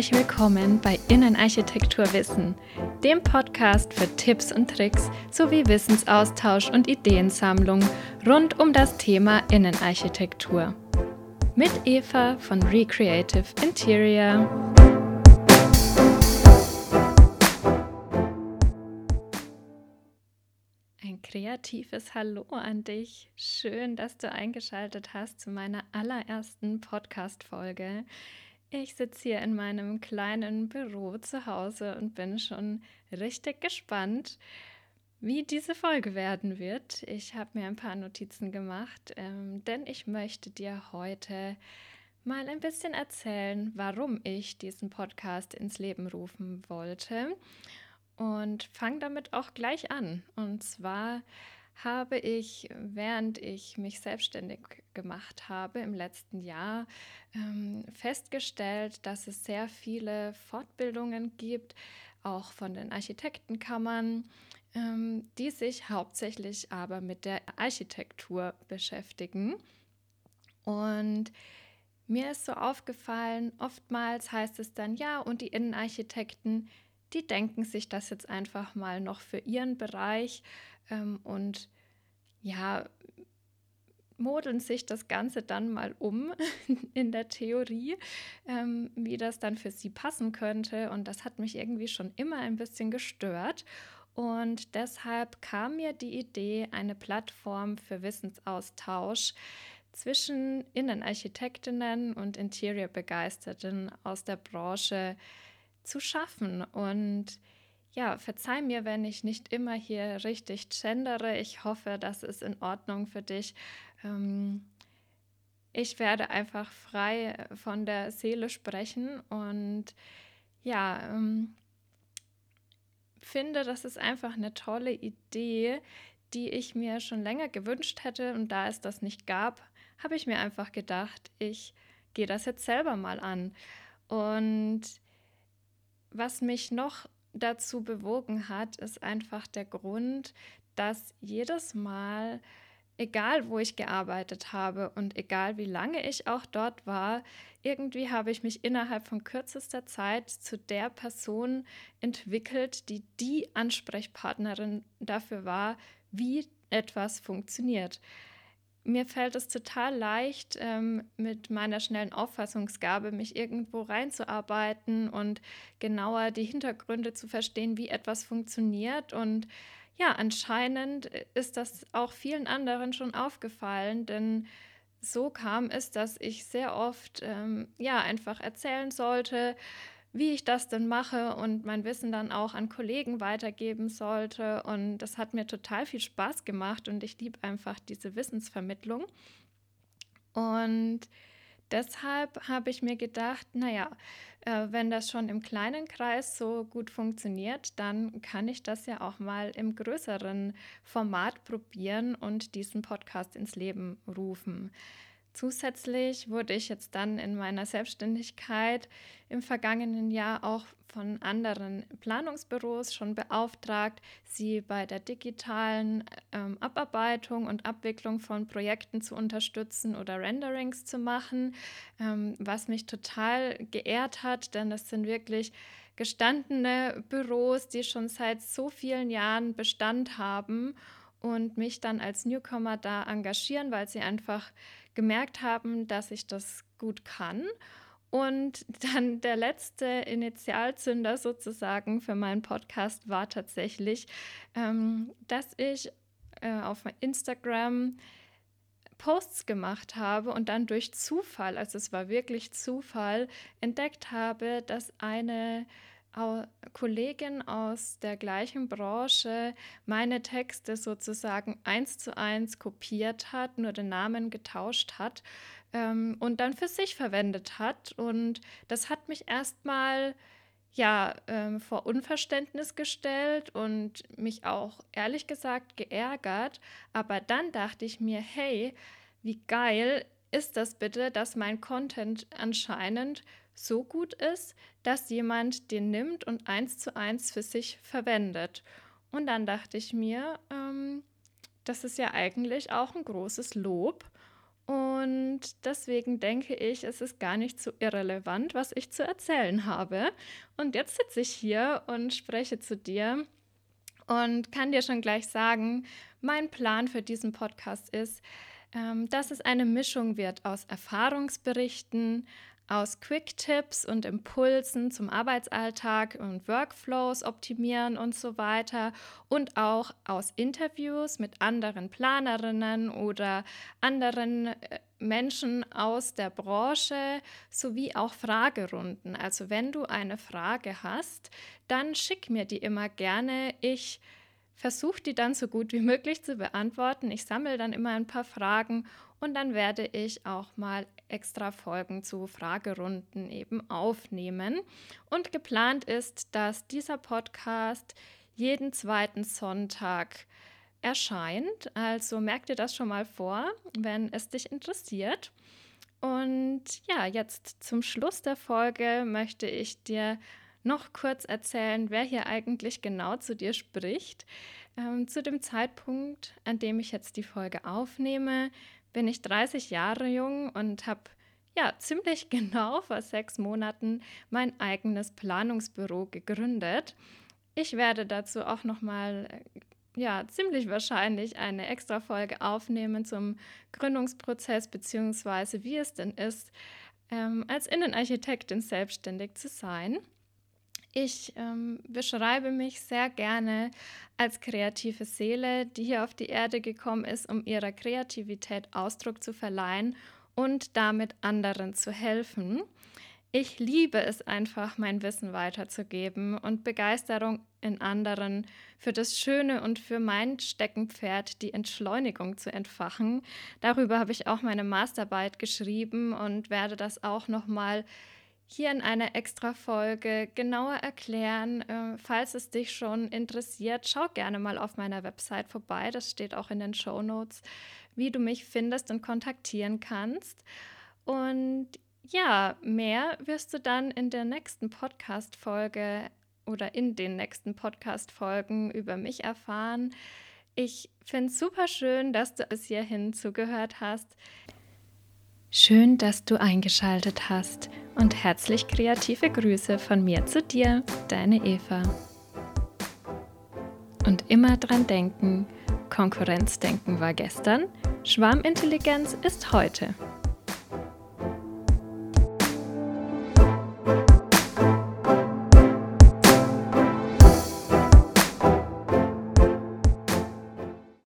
herzlich willkommen bei Innenarchitektur Wissen, dem Podcast für Tipps und Tricks sowie Wissensaustausch und Ideensammlung rund um das Thema Innenarchitektur. Mit Eva von Recreative Interior. Ein kreatives Hallo an dich. Schön, dass du eingeschaltet hast zu meiner allerersten Podcast-Folge. Ich sitze hier in meinem kleinen Büro zu Hause und bin schon richtig gespannt, wie diese Folge werden wird. Ich habe mir ein paar Notizen gemacht, ähm, denn ich möchte dir heute mal ein bisschen erzählen, warum ich diesen Podcast ins Leben rufen wollte. Und fange damit auch gleich an. Und zwar habe ich, während ich mich selbstständig gemacht habe im letzten Jahr, ähm, festgestellt, dass es sehr viele Fortbildungen gibt, auch von den Architektenkammern, ähm, die sich hauptsächlich aber mit der Architektur beschäftigen. Und mir ist so aufgefallen, oftmals heißt es dann, ja, und die Innenarchitekten, die denken sich das jetzt einfach mal noch für ihren Bereich ähm, und ja, modeln sich das Ganze dann mal um in der Theorie, ähm, wie das dann für sie passen könnte. Und das hat mich irgendwie schon immer ein bisschen gestört. Und deshalb kam mir die Idee, eine Plattform für Wissensaustausch zwischen Innenarchitektinnen und Interior-Begeisterten aus der Branche zu schaffen. Und ja, verzeih mir, wenn ich nicht immer hier richtig gendere. Ich hoffe, das ist in Ordnung für dich. Ähm, ich werde einfach frei von der Seele sprechen und ja, ähm, finde, das ist einfach eine tolle Idee, die ich mir schon länger gewünscht hätte. Und da es das nicht gab, habe ich mir einfach gedacht, ich gehe das jetzt selber mal an. Und was mich noch dazu bewogen hat, ist einfach der Grund, dass jedes Mal, egal wo ich gearbeitet habe und egal wie lange ich auch dort war, irgendwie habe ich mich innerhalb von kürzester Zeit zu der Person entwickelt, die die Ansprechpartnerin dafür war, wie etwas funktioniert mir fällt es total leicht, ähm, mit meiner schnellen Auffassungsgabe mich irgendwo reinzuarbeiten und genauer die Hintergründe zu verstehen, wie etwas funktioniert. Und ja, anscheinend ist das auch vielen anderen schon aufgefallen, denn so kam es, dass ich sehr oft ähm, ja einfach erzählen sollte, wie ich das denn mache und mein Wissen dann auch an Kollegen weitergeben sollte. Und das hat mir total viel Spaß gemacht und ich liebe einfach diese Wissensvermittlung. Und deshalb habe ich mir gedacht, naja, äh, wenn das schon im kleinen Kreis so gut funktioniert, dann kann ich das ja auch mal im größeren Format probieren und diesen Podcast ins Leben rufen. Zusätzlich wurde ich jetzt dann in meiner Selbstständigkeit im vergangenen Jahr auch von anderen Planungsbüros schon beauftragt, sie bei der digitalen ähm, Abarbeitung und Abwicklung von Projekten zu unterstützen oder Renderings zu machen, ähm, was mich total geehrt hat, denn das sind wirklich gestandene Büros, die schon seit so vielen Jahren Bestand haben und mich dann als Newcomer da engagieren, weil sie einfach gemerkt haben, dass ich das gut kann. Und dann der letzte Initialzünder sozusagen für meinen Podcast war tatsächlich, ähm, dass ich äh, auf Instagram Posts gemacht habe und dann durch Zufall, also es war wirklich Zufall, entdeckt habe, dass eine Kollegin aus der gleichen Branche meine Texte sozusagen eins zu eins kopiert hat, nur den Namen getauscht hat ähm, und dann für sich verwendet hat. Und das hat mich erstmal ja ähm, vor Unverständnis gestellt und mich auch ehrlich gesagt geärgert. Aber dann dachte ich mir, hey, wie geil ist das bitte, dass mein Content anscheinend so gut ist, dass jemand den nimmt und eins zu eins für sich verwendet. Und dann dachte ich mir, ähm, das ist ja eigentlich auch ein großes Lob. Und deswegen denke ich, es ist gar nicht so irrelevant, was ich zu erzählen habe. Und jetzt sitze ich hier und spreche zu dir und kann dir schon gleich sagen, mein Plan für diesen Podcast ist, ähm, dass es eine Mischung wird aus Erfahrungsberichten, aus Quick-Tipps und Impulsen zum Arbeitsalltag und Workflows optimieren und so weiter und auch aus Interviews mit anderen Planerinnen oder anderen äh, Menschen aus der Branche sowie auch Fragerunden. Also wenn du eine Frage hast, dann schick mir die immer gerne. Ich versuche die dann so gut wie möglich zu beantworten. Ich sammle dann immer ein paar Fragen und dann werde ich auch mal extra Folgen zu Fragerunden eben aufnehmen. Und geplant ist, dass dieser Podcast jeden zweiten Sonntag erscheint. Also merk dir das schon mal vor, wenn es dich interessiert. Und ja, jetzt zum Schluss der Folge möchte ich dir noch kurz erzählen, wer hier eigentlich genau zu dir spricht. Ähm, zu dem Zeitpunkt, an dem ich jetzt die Folge aufnehme, bin ich 30 Jahre jung und habe ja ziemlich genau vor sechs Monaten mein eigenes Planungsbüro gegründet. Ich werde dazu auch noch mal ja ziemlich wahrscheinlich eine extra Folge aufnehmen zum Gründungsprozess beziehungsweise wie es denn ist, ähm, als Innenarchitektin selbstständig zu sein. Ich ähm, beschreibe mich sehr gerne als kreative Seele, die hier auf die Erde gekommen ist, um ihrer Kreativität Ausdruck zu verleihen und damit anderen zu helfen. Ich liebe es einfach, mein Wissen weiterzugeben und Begeisterung in anderen für das Schöne und für mein Steckenpferd, die Entschleunigung zu entfachen. Darüber habe ich auch meine Masterarbeit geschrieben und werde das auch nochmal mal hier in einer Extra-Folge genauer erklären. Äh, falls es dich schon interessiert, schau gerne mal auf meiner Website vorbei. Das steht auch in den Show Notes, wie du mich findest und kontaktieren kannst. Und ja, mehr wirst du dann in der nächsten Podcast-Folge oder in den nächsten Podcast-Folgen über mich erfahren. Ich finde es super schön, dass du bis hierhin zugehört hast. Schön, dass du eingeschaltet hast und herzlich kreative Grüße von mir zu dir, deine Eva. Und immer dran denken, Konkurrenzdenken war gestern, Schwarmintelligenz ist heute.